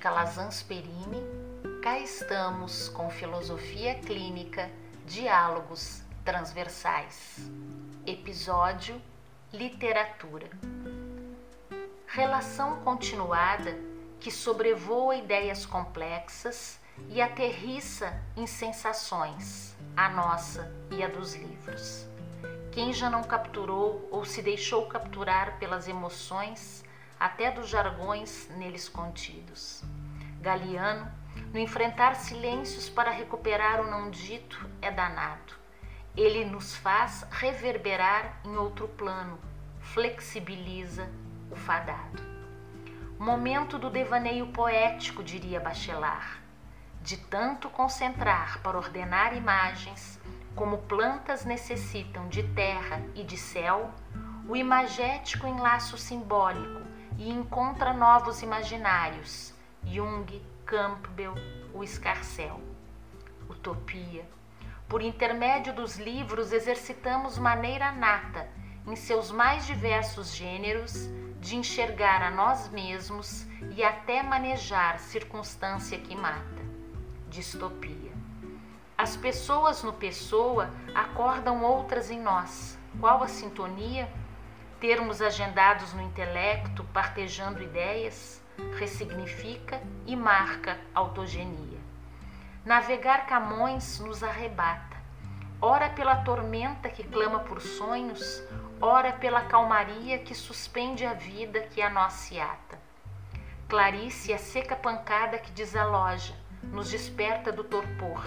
Calazans Perini, cá estamos com Filosofia Clínica, Diálogos Transversais. Episódio Literatura. Relação continuada que sobrevoa ideias complexas e aterriça em sensações, a nossa e a dos livros. Quem já não capturou ou se deixou capturar pelas emoções, até dos jargões neles contidos. Galiano, no enfrentar silêncios para recuperar o não dito, é danado. Ele nos faz reverberar em outro plano, flexibiliza o fadado. Momento do devaneio poético, diria Bachelard. De tanto concentrar para ordenar imagens, como plantas necessitam de terra e de céu, o imagético enlaço simbólico e encontra novos imaginários, Jung, Campbell, o escarcel. Utopia. Por intermédio dos livros, exercitamos maneira nata, em seus mais diversos gêneros, de enxergar a nós mesmos e até manejar circunstância que mata. Distopia. As pessoas no pessoa acordam outras em nós. Qual a sintonia? Termos agendados no intelecto, partejando ideias, ressignifica e marca autogenia. Navegar Camões nos arrebata, ora pela tormenta que clama por sonhos, ora pela calmaria que suspende a vida que a nós se ata. Clarice a seca pancada que desaloja, nos desperta do torpor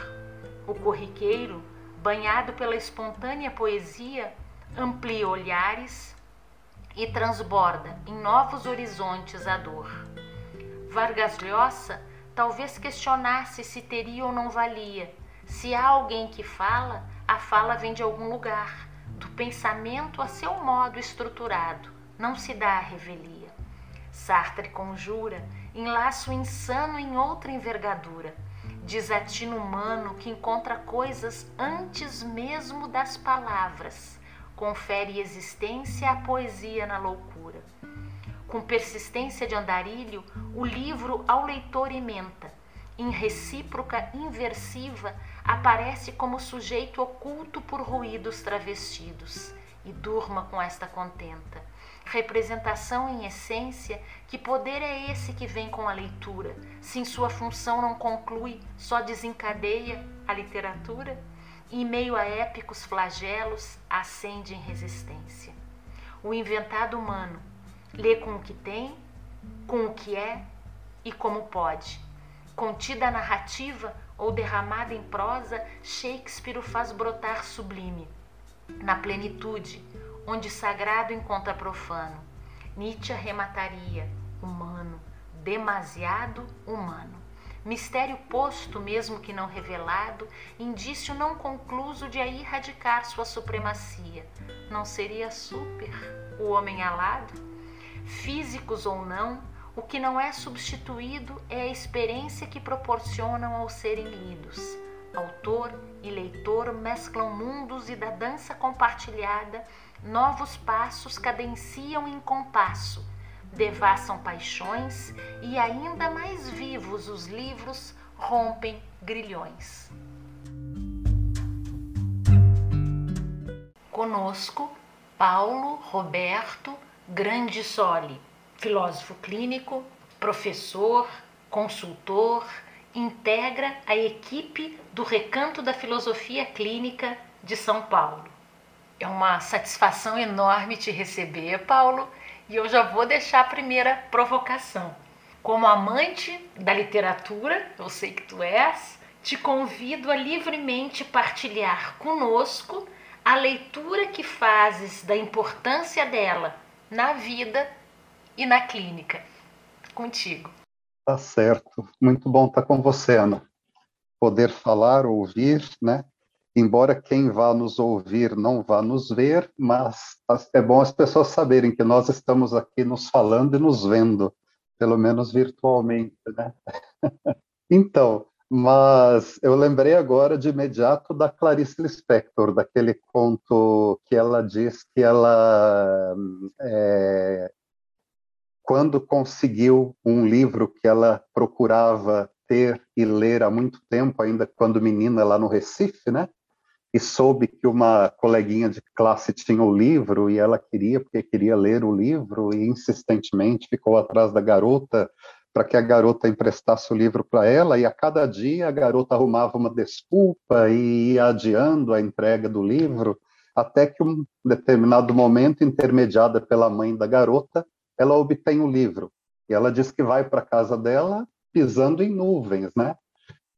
o corriqueiro, banhado pela espontânea poesia, amplia olhares e transborda em novos horizontes a dor. Vargas Llosa talvez questionasse se teria ou não valia. Se há alguém que fala, a fala vem de algum lugar, do pensamento a seu modo estruturado, não se dá a revelia. Sartre conjura, enlaço insano em outra envergadura desatino humano que encontra coisas antes mesmo das palavras, confere existência à poesia na loucura. Com persistência de andarilho, o livro ao leitor ementa. Em recíproca inversiva, aparece como sujeito oculto por ruídos travestidos, e durma com esta contenta representação em essência, que poder é esse que vem com a leitura, se em sua função não conclui, só desencadeia a literatura? Em meio a épicos flagelos, acende em resistência. O inventado humano lê com o que tem, com o que é e como pode. Contida a narrativa ou derramada em prosa, Shakespeare o faz brotar sublime. Na plenitude, onde sagrado encontra profano. Nietzsche arremataria, humano, demasiado humano. Mistério posto, mesmo que não revelado, indício não concluso de aí radicar sua supremacia. Não seria super o homem alado? Físicos ou não, o que não é substituído é a experiência que proporcionam ao serem lidos. Autor e leitor mesclam mundos e da dança compartilhada novos passos cadenciam em compasso, devassam paixões e ainda mais vivos os livros rompem grilhões. Conosco, Paulo Roberto Grandissoli, filósofo clínico, professor, consultor, integra a equipe do Recanto da Filosofia Clínica de São Paulo. É uma satisfação enorme te receber, Paulo, e eu já vou deixar a primeira provocação. Como amante da literatura, eu sei que tu és, te convido a livremente partilhar conosco a leitura que fazes da importância dela na vida e na clínica. Contigo. Tá certo. Muito bom estar com você, Ana. Poder falar, ouvir, né? Embora quem vá nos ouvir não vá nos ver, mas é bom as pessoas saberem que nós estamos aqui nos falando e nos vendo, pelo menos virtualmente, né? então, mas eu lembrei agora de imediato da Clarice Lispector, daquele conto que ela diz que ela é, quando conseguiu um livro que ela procurava ter e ler há muito tempo, ainda quando menina lá no Recife, né? E soube que uma coleguinha de classe tinha o livro e ela queria, porque queria ler o livro, e insistentemente ficou atrás da garota para que a garota emprestasse o livro para ela, e a cada dia a garota arrumava uma desculpa e ia adiando a entrega do livro, até que um determinado momento, intermediada pela mãe da garota, ela obtém o livro. E ela diz que vai para casa dela pisando em nuvens, né?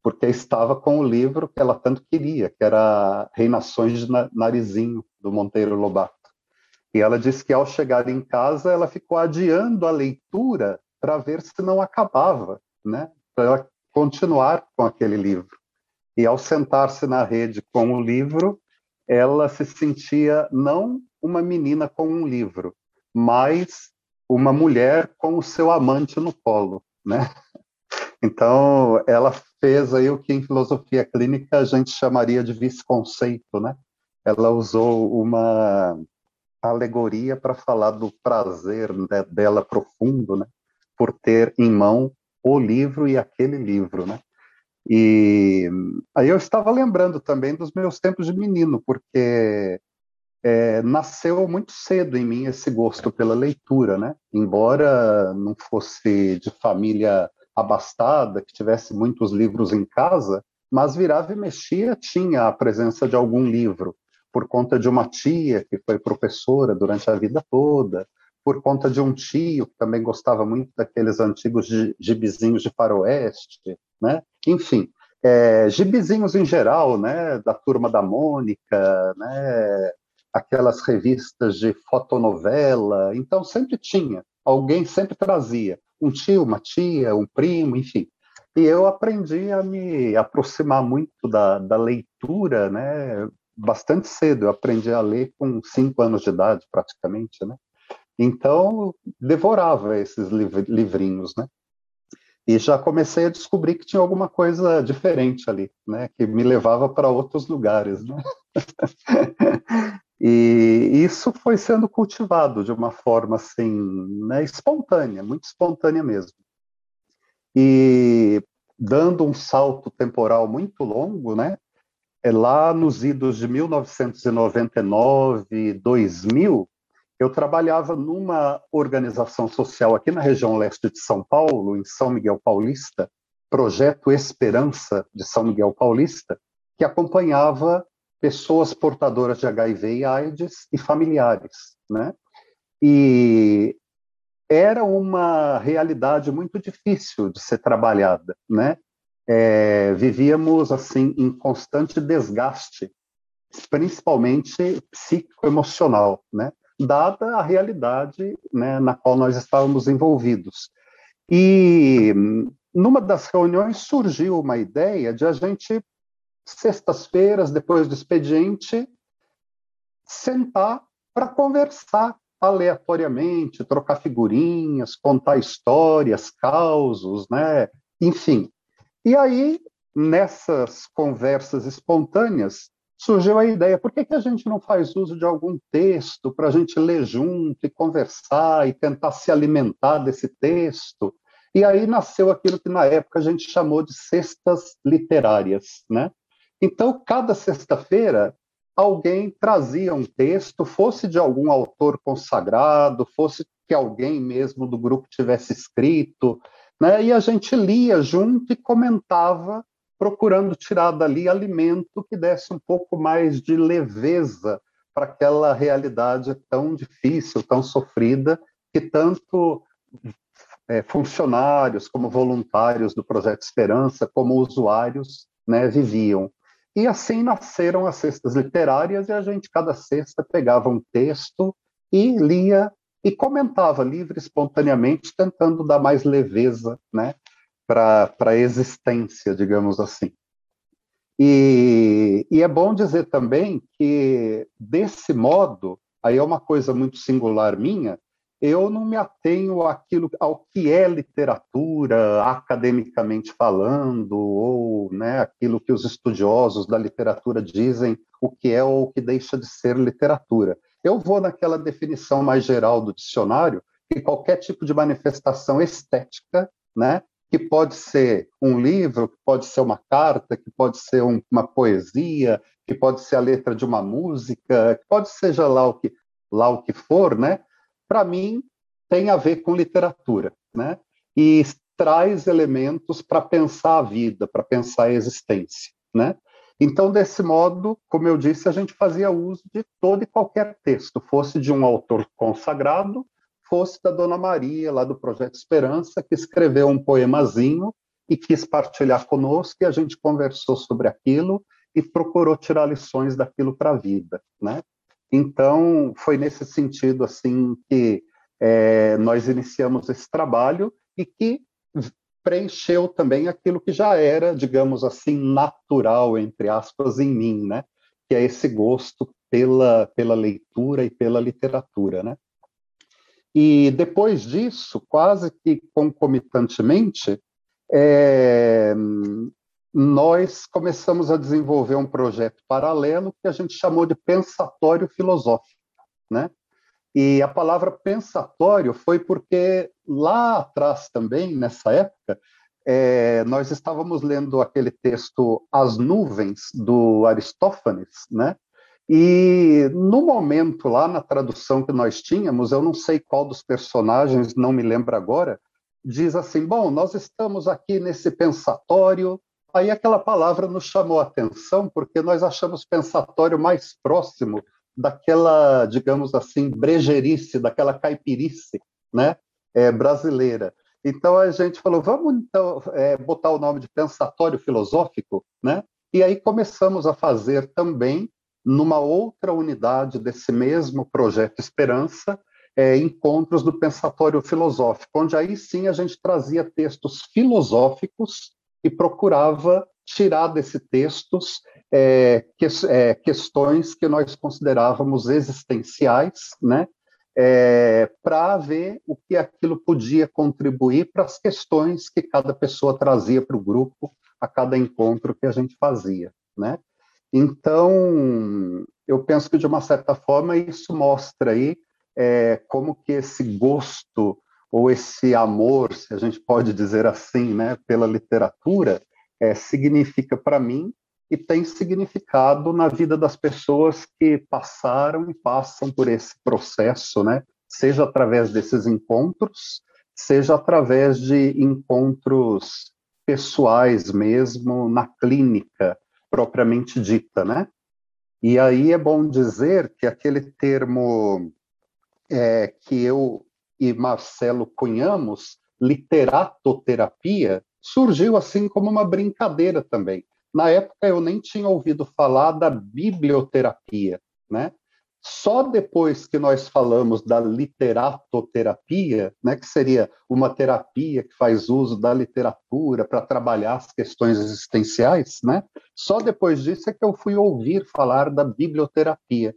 Porque estava com o livro que ela tanto queria, que era Reinações de Narizinho, do Monteiro Lobato. E ela diz que ao chegar em casa, ela ficou adiando a leitura para ver se não acabava, né? Para ela continuar com aquele livro. E ao sentar-se na rede com o livro, ela se sentia não uma menina com um livro, mas uma mulher com o seu amante no colo, né? Então, ela fez aí o que em filosofia clínica a gente chamaria de vice-conceito, né? Ela usou uma alegoria para falar do prazer né, dela profundo, né? Por ter em mão o livro e aquele livro, né? E aí eu estava lembrando também dos meus tempos de menino, porque é, nasceu muito cedo em mim esse gosto pela leitura, né? Embora não fosse de família abastada, que tivesse muitos livros em casa, mas virava e mexia tinha a presença de algum livro, por conta de uma tia que foi professora durante a vida toda, por conta de um tio que também gostava muito daqueles antigos gibizinhos de faroeste, né? Enfim, é, gibizinhos em geral, né? Da turma da Mônica, né? aquelas revistas de fotonovela, então sempre tinha, alguém sempre trazia, um tio, uma tia, um primo, enfim. E eu aprendi a me aproximar muito da, da leitura, né, bastante cedo, eu aprendi a ler com cinco anos de idade, praticamente, né, então devorava esses livrinhos, né, e já comecei a descobrir que tinha alguma coisa diferente ali, né, que me levava para outros lugares, né. E isso foi sendo cultivado de uma forma assim, né, espontânea, muito espontânea mesmo. E dando um salto temporal muito longo, né, é lá nos idos de 1999, 2000, eu trabalhava numa organização social aqui na região leste de São Paulo, em São Miguel Paulista, Projeto Esperança de São Miguel Paulista, que acompanhava pessoas portadoras de HIV e AIDS e familiares, né? E era uma realidade muito difícil de ser trabalhada, né? É, vivíamos assim em constante desgaste, principalmente psicoemocional, né? Dada a realidade né, na qual nós estávamos envolvidos. E numa das reuniões surgiu uma ideia de a gente sextas-feiras, depois do expediente, sentar para conversar aleatoriamente, trocar figurinhas, contar histórias, causos, né? Enfim. E aí, nessas conversas espontâneas, surgiu a ideia: por que, que a gente não faz uso de algum texto para a gente ler junto e conversar e tentar se alimentar desse texto? E aí nasceu aquilo que na época a gente chamou de cestas literárias, né? Então, cada sexta-feira, alguém trazia um texto, fosse de algum autor consagrado, fosse que alguém mesmo do grupo tivesse escrito, né? e a gente lia junto e comentava, procurando tirar dali alimento que desse um pouco mais de leveza para aquela realidade tão difícil, tão sofrida, que tanto é, funcionários, como voluntários do Projeto Esperança, como usuários né, viviam. E assim nasceram as cestas literárias, e a gente, cada sexta, pegava um texto e lia e comentava livre, espontaneamente, tentando dar mais leveza né, para a existência, digamos assim. E, e é bom dizer também que, desse modo, aí é uma coisa muito singular minha, eu não me atenho àquilo, ao que é literatura, academicamente falando, ou né, aquilo que os estudiosos da literatura dizem o que é ou o que deixa de ser literatura. Eu vou naquela definição mais geral do dicionário, que qualquer tipo de manifestação estética, né, que pode ser um livro, que pode ser uma carta, que pode ser um, uma poesia, que pode ser a letra de uma música, que pode seja lá o que lá o que for, né? Para mim tem a ver com literatura, né? E traz elementos para pensar a vida, para pensar a existência, né? Então, desse modo, como eu disse, a gente fazia uso de todo e qualquer texto, fosse de um autor consagrado, fosse da Dona Maria, lá do Projeto Esperança, que escreveu um poemazinho e quis partilhar conosco, e a gente conversou sobre aquilo e procurou tirar lições daquilo para a vida, né? Então, foi nesse sentido, assim, que é, nós iniciamos esse trabalho e que preencheu também aquilo que já era, digamos assim, natural, entre aspas, em mim, né? Que é esse gosto pela, pela leitura e pela literatura, né? E depois disso, quase que concomitantemente, é, nós começamos a desenvolver um projeto paralelo que a gente chamou de pensatório filosófico, né? E a palavra pensatório foi porque lá atrás também, nessa época, é, nós estávamos lendo aquele texto As Nuvens, do Aristófanes, né? E no momento lá na tradução que nós tínhamos, eu não sei qual dos personagens, não me lembro agora, diz assim: bom, nós estamos aqui nesse pensatório. Aí aquela palavra nos chamou a atenção porque nós achamos pensatório mais próximo daquela, digamos assim, brejerice, daquela caipirice, né, é, brasileira. Então a gente falou, vamos então é, botar o nome de pensatório filosófico, né? E aí começamos a fazer também numa outra unidade desse mesmo projeto Esperança, é, encontros do pensatório filosófico, onde aí sim a gente trazia textos filosóficos e procurava tirar desses textos é, que, é, questões que nós considerávamos existenciais, né? É, para ver o que aquilo podia contribuir para as questões que cada pessoa trazia para o grupo a cada encontro que a gente fazia, né? Então, eu penso que de uma certa forma isso mostra aí é, como que esse gosto ou esse amor, se a gente pode dizer assim, né, pela literatura, é, significa para mim e tem significado na vida das pessoas que passaram e passam por esse processo, né? Seja através desses encontros, seja através de encontros pessoais mesmo na clínica propriamente dita, né? E aí é bom dizer que aquele termo é, que eu e Marcelo cunhamos, literatoterapia, surgiu assim como uma brincadeira também. Na época eu nem tinha ouvido falar da biblioterapia, né? Só depois que nós falamos da literatoterapia, né, que seria uma terapia que faz uso da literatura para trabalhar as questões existenciais, né? Só depois disso é que eu fui ouvir falar da biblioterapia.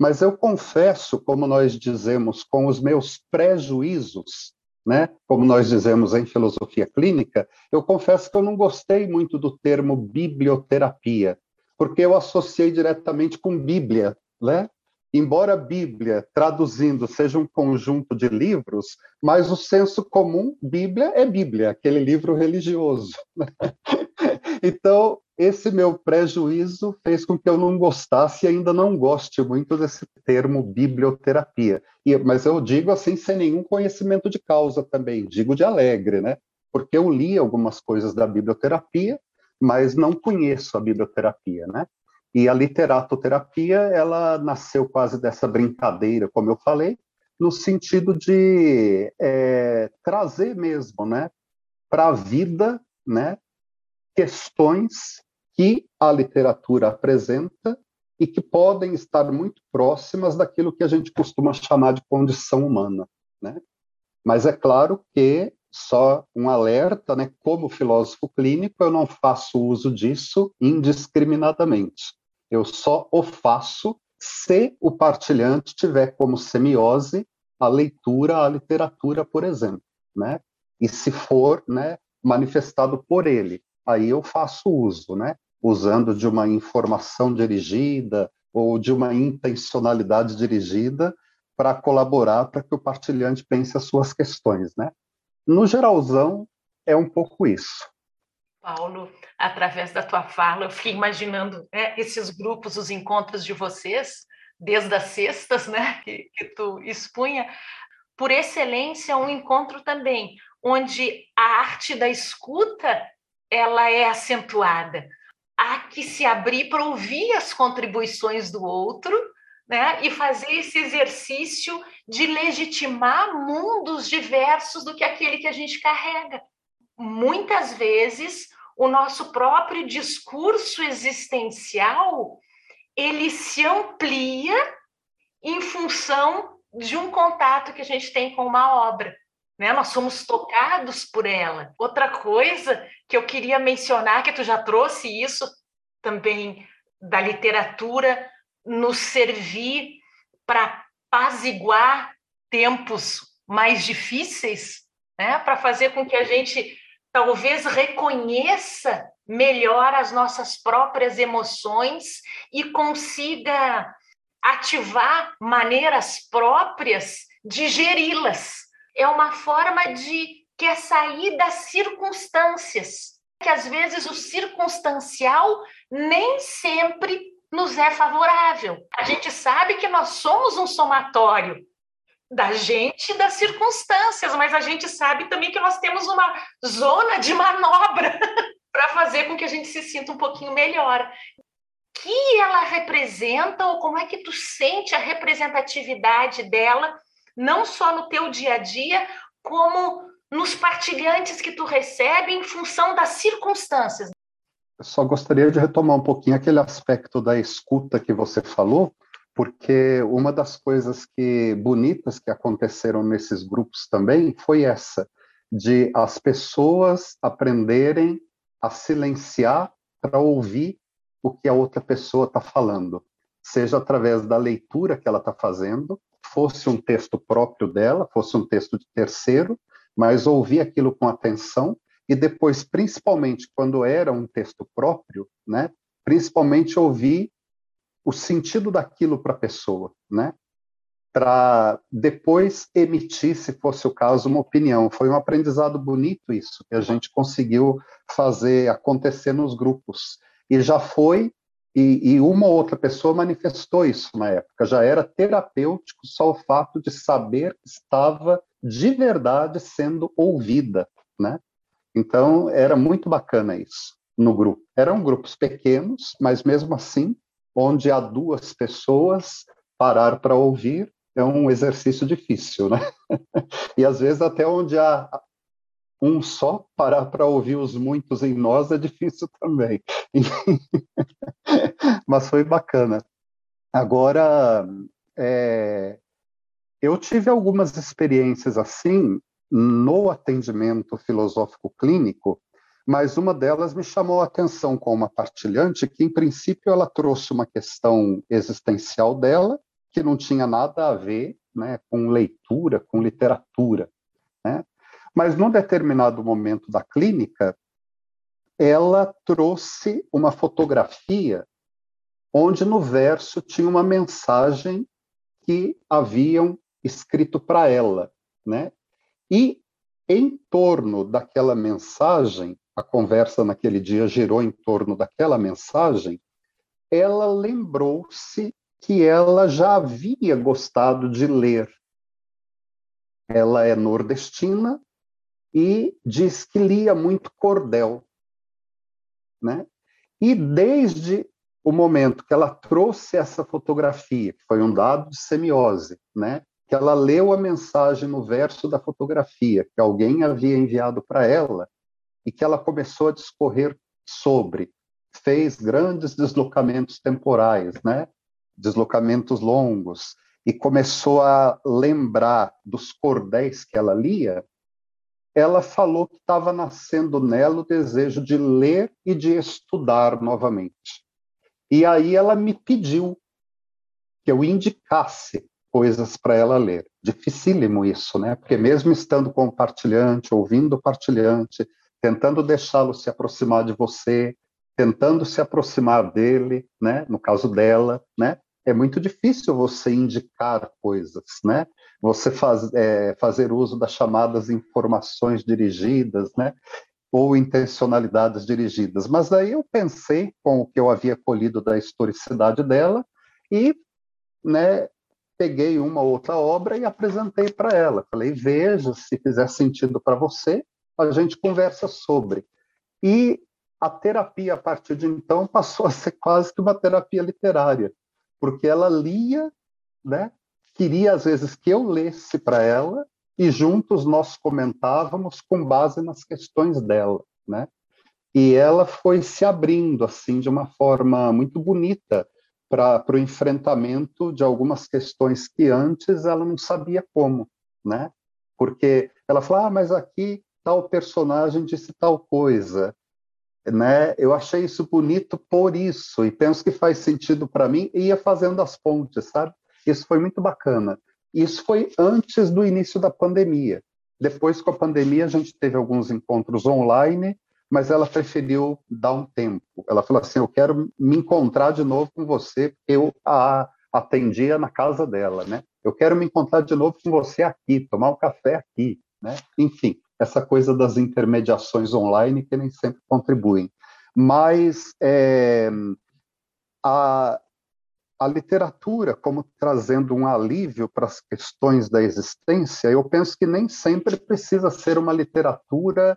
Mas eu confesso, como nós dizemos, com os meus prejuízos, né? Como nós dizemos em filosofia clínica, eu confesso que eu não gostei muito do termo biblioterapia, porque eu associei diretamente com Bíblia, né? Embora Bíblia, traduzindo, seja um conjunto de livros, mas o senso comum, Bíblia é Bíblia, aquele livro religioso. Né? então, esse meu prejuízo fez com que eu não gostasse e ainda não goste muito desse termo biblioterapia. E, mas eu digo assim sem nenhum conhecimento de causa também, digo de alegre, né? Porque eu li algumas coisas da biblioterapia, mas não conheço a biblioterapia, né? E a literatoterapia, ela nasceu quase dessa brincadeira, como eu falei, no sentido de é, trazer mesmo, né, para a vida, né, questões que a literatura apresenta e que podem estar muito próximas daquilo que a gente costuma chamar de condição humana, né? Mas é claro que só um alerta, né? Como filósofo clínico, eu não faço uso disso indiscriminadamente. Eu só o faço se o partilhante tiver como semiose a leitura, a literatura, por exemplo, né? E se for, né, manifestado por ele, aí eu faço uso, né? Usando de uma informação dirigida ou de uma intencionalidade dirigida para colaborar para que o partilhante pense as suas questões, né? No geralzão, é um pouco isso. Paulo, através da tua fala, eu fiquei imaginando né, esses grupos, os encontros de vocês, desde as sextas, né, que, que tu expunha, por excelência, um encontro também, onde a arte da escuta ela é acentuada. Há que se abrir para ouvir as contribuições do outro, né? E fazer esse exercício de legitimar mundos diversos do que aquele que a gente carrega. Muitas vezes o nosso próprio discurso existencial ele se amplia em função de um contato que a gente tem com uma obra. Né? Nós somos tocados por ela. Outra coisa que eu queria mencionar, que tu já trouxe isso também da literatura, nos servir para apaziguar tempos mais difíceis, né? para fazer com que a gente talvez reconheça melhor as nossas próprias emoções e consiga ativar maneiras próprias de geri-las. É uma forma de que é sair das circunstâncias, que às vezes o circunstancial nem sempre nos é favorável. A gente sabe que nós somos um somatório da gente e das circunstâncias, mas a gente sabe também que nós temos uma zona de manobra para fazer com que a gente se sinta um pouquinho melhor. Que ela representa ou como é que tu sente a representatividade dela, não só no teu dia a dia, como nos partilhantes que tu recebe em função das circunstâncias. Eu só gostaria de retomar um pouquinho aquele aspecto da escuta que você falou, porque uma das coisas que bonitas que aconteceram nesses grupos também foi essa de as pessoas aprenderem a silenciar para ouvir o que a outra pessoa está falando, seja através da leitura que ela está fazendo, fosse um texto próprio dela, fosse um texto de terceiro, mas ouvir aquilo com atenção e depois, principalmente quando era um texto próprio, né, principalmente ouvir o sentido daquilo para a pessoa, né? Para depois emitir, se fosse o caso, uma opinião. Foi um aprendizado bonito isso, que a gente conseguiu fazer acontecer nos grupos. E já foi, e, e uma ou outra pessoa manifestou isso na época. Já era terapêutico só o fato de saber que estava de verdade sendo ouvida, né? Então, era muito bacana isso no grupo. Eram grupos pequenos, mas mesmo assim onde há duas pessoas, parar para ouvir é um exercício difícil, né? e às vezes até onde há um só, parar para ouvir os muitos em nós é difícil também. Mas foi bacana. Agora, é, eu tive algumas experiências assim no atendimento filosófico clínico, mas uma delas me chamou a atenção com uma partilhante que, em princípio, ela trouxe uma questão existencial dela, que não tinha nada a ver né, com leitura, com literatura. Mas, num determinado momento da clínica, ela trouxe uma fotografia onde no verso tinha uma mensagem que haviam escrito para ela, né? E em torno daquela mensagem a conversa naquele dia girou em torno daquela mensagem, ela lembrou-se que ela já havia gostado de ler. Ela é nordestina e diz que lia muito cordel, né? E desde o momento que ela trouxe essa fotografia, que foi um dado de semiose, né? Que ela leu a mensagem no verso da fotografia que alguém havia enviado para ela, e que ela começou a discorrer sobre. Fez grandes deslocamentos temporais, né? deslocamentos longos, e começou a lembrar dos cordéis que ela lia, ela falou que estava nascendo nela o desejo de ler e de estudar novamente. E aí ela me pediu que eu indicasse coisas para ela ler. Dificílimo isso, né? Porque mesmo estando com o partilhante, ouvindo o partilhante, tentando deixá-lo se aproximar de você, tentando se aproximar dele, né? No caso dela, né? É muito difícil você indicar coisas, né? Você faz, é, fazer uso das chamadas informações dirigidas, né? Ou intencionalidades dirigidas. Mas daí eu pensei com o que eu havia colhido da historicidade dela e, né? Peguei uma outra obra e apresentei para ela. Falei, veja, se fizer sentido para você, a gente conversa sobre. E a terapia, a partir de então, passou a ser quase que uma terapia literária, porque ela lia, né? queria às vezes que eu lesse para ela e juntos nós comentávamos com base nas questões dela, né? E ela foi se abrindo assim de uma forma muito bonita para o enfrentamento de algumas questões que antes ela não sabia como, né? Porque ela falou, ah, mas aqui tal personagem disse tal coisa, né? Eu achei isso bonito por isso e penso que faz sentido para mim e ia fazendo as pontes, sabe? Isso foi muito bacana. Isso foi antes do início da pandemia. Depois, com a pandemia, a gente teve alguns encontros online, mas ela preferiu dar um tempo. Ela falou assim: Eu quero me encontrar de novo com você, porque eu a atendia na casa dela, né? Eu quero me encontrar de novo com você aqui, tomar um café aqui, né? Enfim, essa coisa das intermediações online que nem sempre contribuem. Mas é, a, a literatura como trazendo um alívio para as questões da existência, eu penso que nem sempre precisa ser uma literatura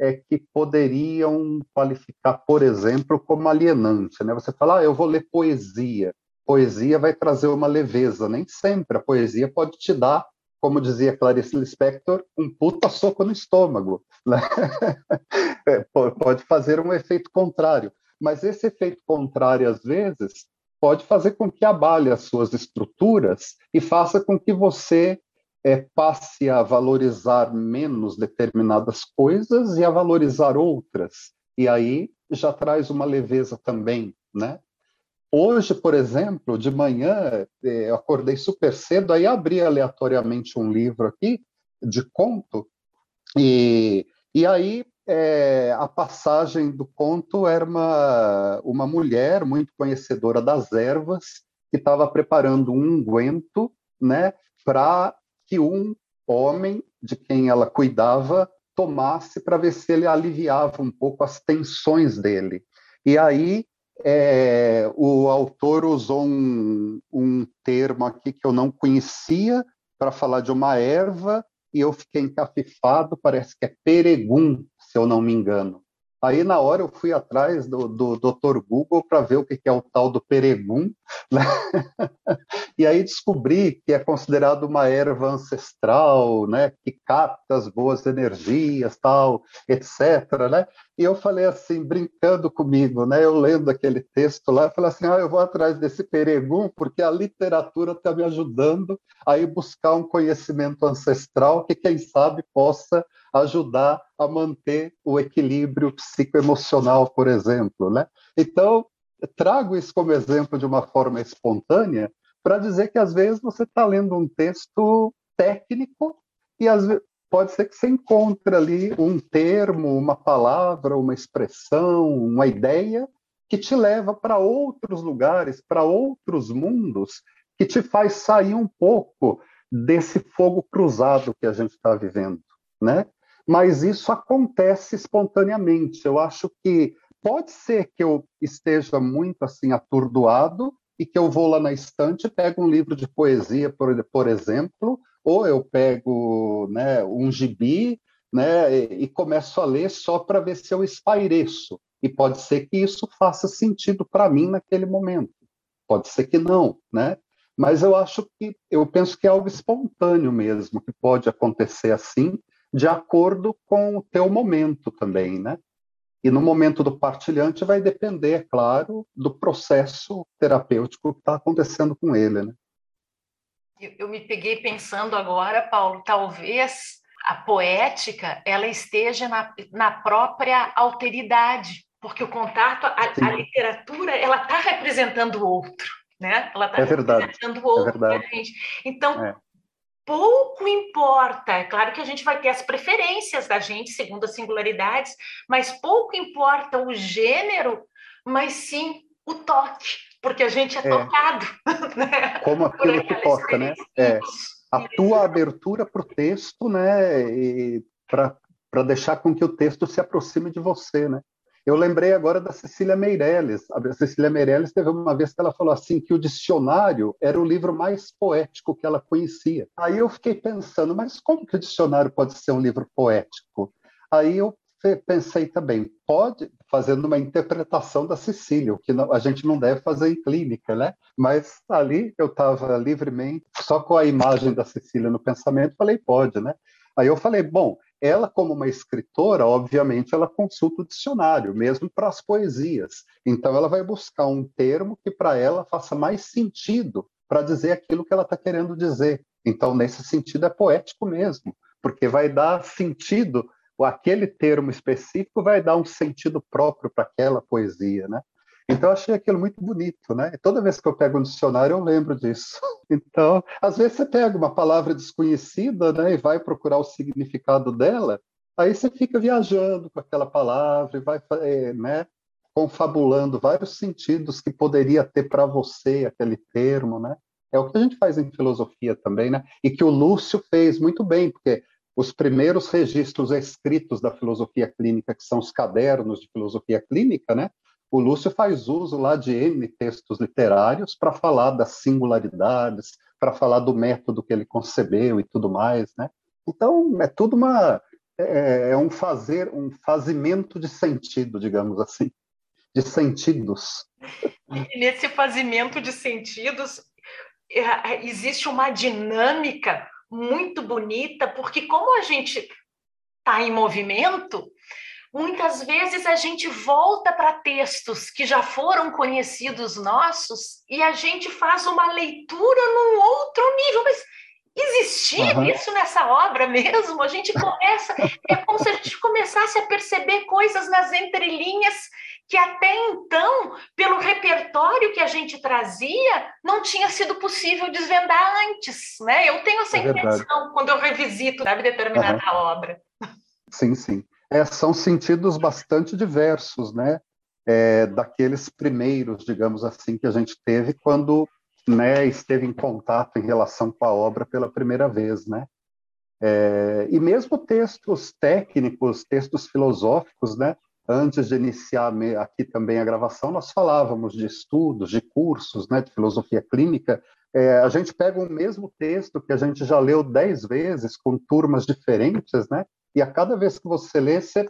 é, que poderiam qualificar, por exemplo, como alienante. Né? Você fala, ah, eu vou ler poesia. Poesia vai trazer uma leveza. Nem sempre. A poesia pode te dar como dizia Clarice Lispector, um puta soco no estômago. Né? É, pode fazer um efeito contrário. Mas esse efeito contrário, às vezes, pode fazer com que abale as suas estruturas e faça com que você é, passe a valorizar menos determinadas coisas e a valorizar outras. E aí já traz uma leveza também, né? Hoje, por exemplo, de manhã, é, eu acordei super cedo, aí abri aleatoriamente um livro aqui de conto, e, e aí é, a passagem do conto era uma, uma mulher muito conhecedora das ervas, que estava preparando um unguento né, para que um homem de quem ela cuidava tomasse para ver se ele aliviava um pouco as tensões dele. E aí é, o autor usou um, um termo aqui que eu não conhecia para falar de uma erva e eu fiquei encafifado, parece que é peregum, se eu não me engano. Aí, na hora, eu fui atrás do, do Dr. Google para ver o que é o tal do peregum, né? e aí descobri que é considerado uma erva ancestral, né? que capta as boas energias, tal, etc. Né? E eu falei assim, brincando comigo, né? eu lendo aquele texto lá, eu falei assim, ah, eu vou atrás desse peregum porque a literatura está me ajudando a ir buscar um conhecimento ancestral que, quem sabe, possa ajudar a manter o equilíbrio psicoemocional, por exemplo. Né? Então, trago isso como exemplo de uma forma espontânea para dizer que, às vezes, você está lendo um texto técnico e, às vezes, pode ser que você encontre ali um termo, uma palavra, uma expressão, uma ideia que te leva para outros lugares, para outros mundos, que te faz sair um pouco desse fogo cruzado que a gente está vivendo, né? Mas isso acontece espontaneamente. Eu acho que pode ser que eu esteja muito assim atordoado e que eu vou lá na estante, pego um livro de poesia, por, por exemplo, ou eu pego né, um gibi né, e, começo a ler só para ver se eu espaireço. E pode ser que isso faça sentido para mim naquele momento. Pode ser que não, né? Mas eu acho que, eu penso que é algo espontâneo mesmo, que pode acontecer assim, de acordo com o teu momento também, né? E no momento do partilhante vai depender, é claro, do processo terapêutico que está acontecendo com ele, né? Eu, eu me peguei pensando agora, Paulo, talvez a poética ela esteja na, na própria alteridade, porque o contato, a, a literatura, ela está representando o outro, né? Ela está é representando o outro. É. Então, é. pouco importa, é claro que a gente vai ter as preferências da gente segundo as singularidades, mas pouco importa o gênero, mas sim o toque, porque a gente é, é. tocado. Né? Como aquilo que toca, né? É. A tua abertura para o texto, né? Para deixar com que o texto se aproxime de você, né? Eu lembrei agora da Cecília Meirelles. A Cecília Meirelles teve uma vez que ela falou assim que o dicionário era o livro mais poético que ela conhecia. Aí eu fiquei pensando, mas como que o dicionário pode ser um livro poético? Aí eu pensei também, pode, fazendo uma interpretação da Cecília, o que a gente não deve fazer em clínica, né? Mas ali eu estava livremente, só com a imagem da Cecília no pensamento, falei, pode, né? Aí eu falei, bom, ela, como uma escritora, obviamente, ela consulta o dicionário, mesmo para as poesias. Então, ela vai buscar um termo que para ela faça mais sentido para dizer aquilo que ela está querendo dizer. Então, nesse sentido, é poético mesmo, porque vai dar sentido, aquele termo específico vai dar um sentido próprio para aquela poesia, né? Então, eu achei aquilo muito bonito, né? E toda vez que eu pego um dicionário, eu lembro disso. Então, às vezes você pega uma palavra desconhecida, né, e vai procurar o significado dela, aí você fica viajando com aquela palavra e vai, é, né, confabulando vários sentidos que poderia ter para você aquele termo, né? É o que a gente faz em filosofia também, né? E que o Lúcio fez muito bem, porque os primeiros registros escritos da filosofia clínica, que são os cadernos de filosofia clínica, né? o Lúcio faz uso lá de N textos literários para falar das singularidades, para falar do método que ele concebeu e tudo mais, né? Então, é tudo uma é, é um fazer, um fazimento de sentido, digamos assim, de sentidos. E nesse fazimento de sentidos é, existe uma dinâmica muito bonita, porque como a gente está em movimento, muitas vezes a gente volta para textos que já foram conhecidos nossos e a gente faz uma leitura num outro nível, mas existia uhum. isso nessa obra mesmo? A gente começa, é como se a gente começasse a perceber coisas nas entrelinhas que até então, pelo repertório que a gente trazia, não tinha sido possível desvendar antes, né? Eu tenho essa é impressão quando eu revisito sabe, determinada uhum. obra. Sim, sim. É, são sentidos bastante diversos, né? É, daqueles primeiros, digamos assim, que a gente teve quando né, esteve em contato em relação com a obra pela primeira vez, né? É, e mesmo textos técnicos, textos filosóficos, né? Antes de iniciar aqui também a gravação, nós falávamos de estudos, de cursos, né, de filosofia clínica. É, a gente pega o mesmo texto que a gente já leu dez vezes, com turmas diferentes, né? e a cada vez que você lê, você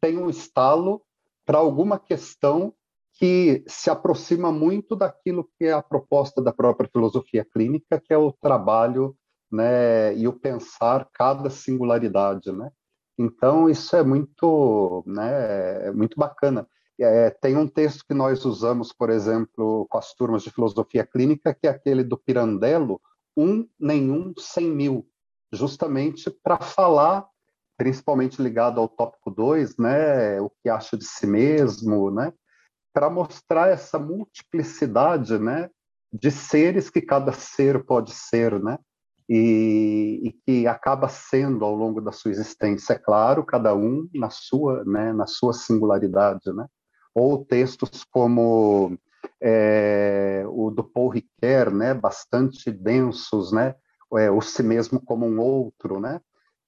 tem um estalo para alguma questão que se aproxima muito daquilo que é a proposta da própria filosofia clínica, que é o trabalho né, e o pensar cada singularidade. Né? Então, isso é muito, né, é muito bacana. É, tem um texto que nós usamos, por exemplo, com as turmas de filosofia clínica, que é aquele do Pirandello, um, nenhum, cem mil, justamente para falar principalmente ligado ao tópico 2, né, o que acha de si mesmo, né, para mostrar essa multiplicidade, né, de seres que cada ser pode ser, né, e, e, que acaba sendo ao longo da sua existência, é claro, cada um na sua, né, na sua singularidade, né, ou textos como é, o do Paul Ricoeur, né, bastante densos, né, é, o si mesmo como um outro, né,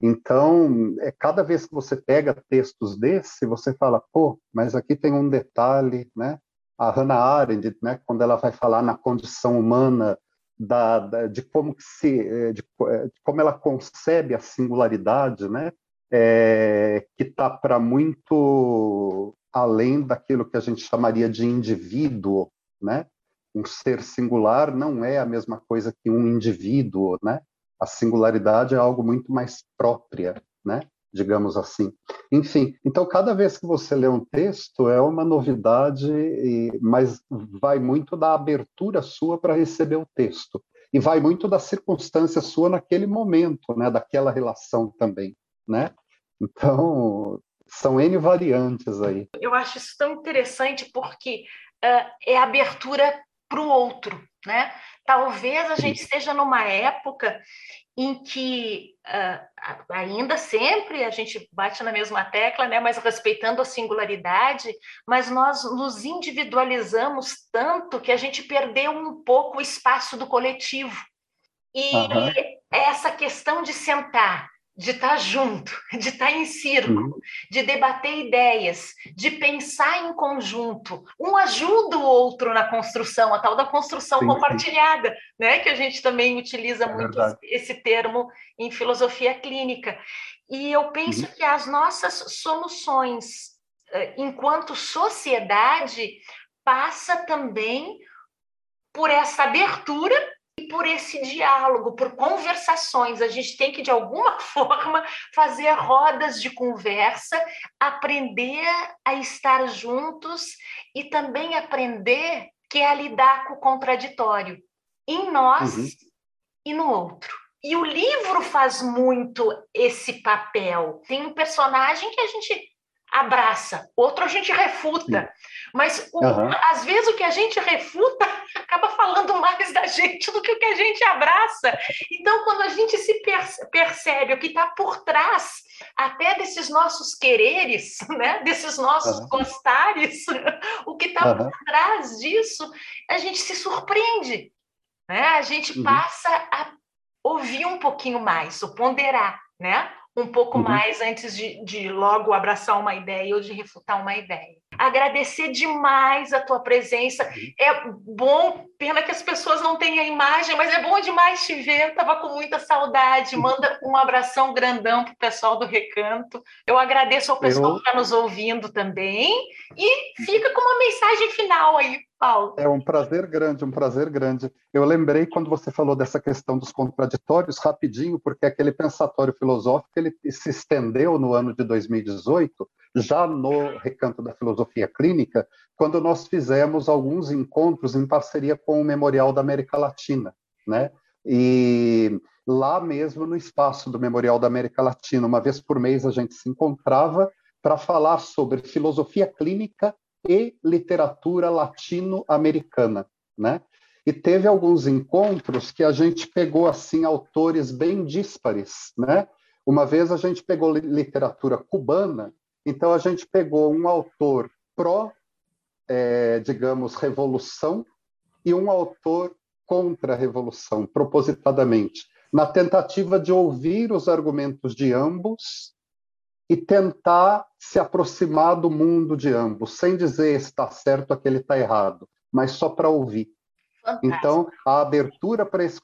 então, é, cada vez que você pega textos desse, você fala, pô, mas aqui tem um detalhe, né? A Hannah Arendt, né, quando ela vai falar na condição humana da, da de como que se, é, de, de, como ela concebe a singularidade, né? É, que está para muito além daquilo que a gente chamaria de indivíduo, né? Um ser singular não é a mesma coisa que um indivíduo, né? a singularidade é algo muito mais própria, né? Digamos assim. Enfim, então cada vez que você lê um texto é uma novidade, mas vai muito da abertura sua para receber o texto e vai muito da circunstância sua naquele momento, né, daquela relação também, né? Então são n variantes aí. Eu acho isso tão interessante porque uh, é abertura para o outro, né? Talvez a gente esteja numa época em que uh, ainda sempre a gente bate na mesma tecla, né, mas respeitando a singularidade, mas nós nos individualizamos tanto que a gente perdeu um pouco o espaço do coletivo. E uhum. essa questão de sentar de estar junto, de estar em círculo, uhum. de debater ideias, de pensar em conjunto. Um ajuda o outro na construção, a tal da construção sim, compartilhada, sim. né? Que a gente também utiliza é muito verdade. esse termo em filosofia clínica. E eu penso uhum. que as nossas soluções eh, enquanto sociedade passa também por essa abertura por esse diálogo, por conversações. A gente tem que, de alguma forma, fazer rodas de conversa, aprender a estar juntos e também aprender que é a lidar com o contraditório em nós uhum. e no outro. E o livro faz muito esse papel. Tem um personagem que a gente abraça, outro a gente refuta. Sim. Mas o, uhum. às vezes o que a gente refuta acaba falando mais da gente do que o que a gente abraça. Então, quando a gente se percebe o que está por trás até desses nossos quereres, né? desses nossos uhum. gostares, o que está uhum. por trás disso, a gente se surpreende. Né? A gente uhum. passa a ouvir um pouquinho mais, o ponderar, né? Um pouco uhum. mais antes de, de logo abraçar uma ideia ou de refutar uma ideia. Agradecer demais a tua presença. Uhum. É bom, pena que as pessoas não têm a imagem, mas é bom demais te ver. Estava com muita saudade. Uhum. Manda um abração grandão para o pessoal do Recanto. Eu agradeço ao pessoal Eu... que está nos ouvindo também. E fica com uma mensagem final aí Paulo. É um prazer grande, um prazer grande. Eu lembrei quando você falou dessa questão dos contraditórios, rapidinho, porque aquele pensatório filosófico ele se estendeu no ano de 2018, já no Recanto da Filosofia Clínica, quando nós fizemos alguns encontros em parceria com o Memorial da América Latina, né? E lá mesmo no espaço do Memorial da América Latina, uma vez por mês a gente se encontrava para falar sobre filosofia clínica e literatura latino-americana, né? E teve alguns encontros que a gente pegou assim autores bem díspares, né? Uma vez a gente pegou literatura cubana, então a gente pegou um autor pró, é, digamos, revolução e um autor contra a revolução, propositadamente, na tentativa de ouvir os argumentos de ambos e tentar se aproximar do mundo de ambos, sem dizer está certo, aquele está errado, mas só para ouvir. Fantástico. Então, a abertura para esse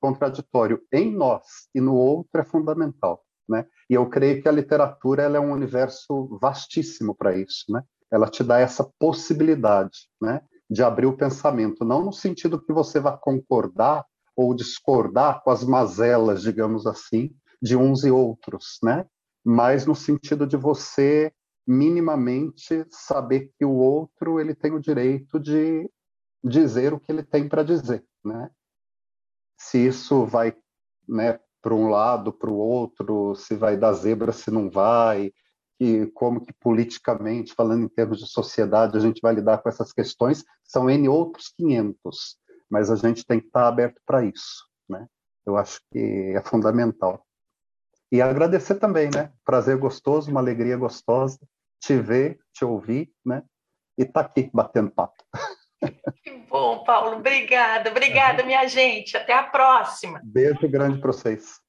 contraditório em nós e no outro é fundamental. Né? E eu creio que a literatura ela é um universo vastíssimo para isso. Né? Ela te dá essa possibilidade né? de abrir o pensamento, não no sentido que você vai concordar ou discordar com as mazelas, digamos assim, de uns e outros, né? Mas no sentido de você minimamente saber que o outro ele tem o direito de dizer o que ele tem para dizer, né? Se isso vai, né, para um lado, para o outro, se vai dar zebra, se não vai, e como que politicamente, falando em termos de sociedade, a gente vai lidar com essas questões, são N outros 500, mas a gente tem que estar aberto para isso, né? Eu acho que é fundamental. E agradecer também, né? Prazer gostoso, uma alegria gostosa te ver, te ouvir, né? E estar tá aqui batendo papo. Que bom, Paulo. Obrigada, obrigada, minha gente. Até a próxima. Beijo grande para vocês.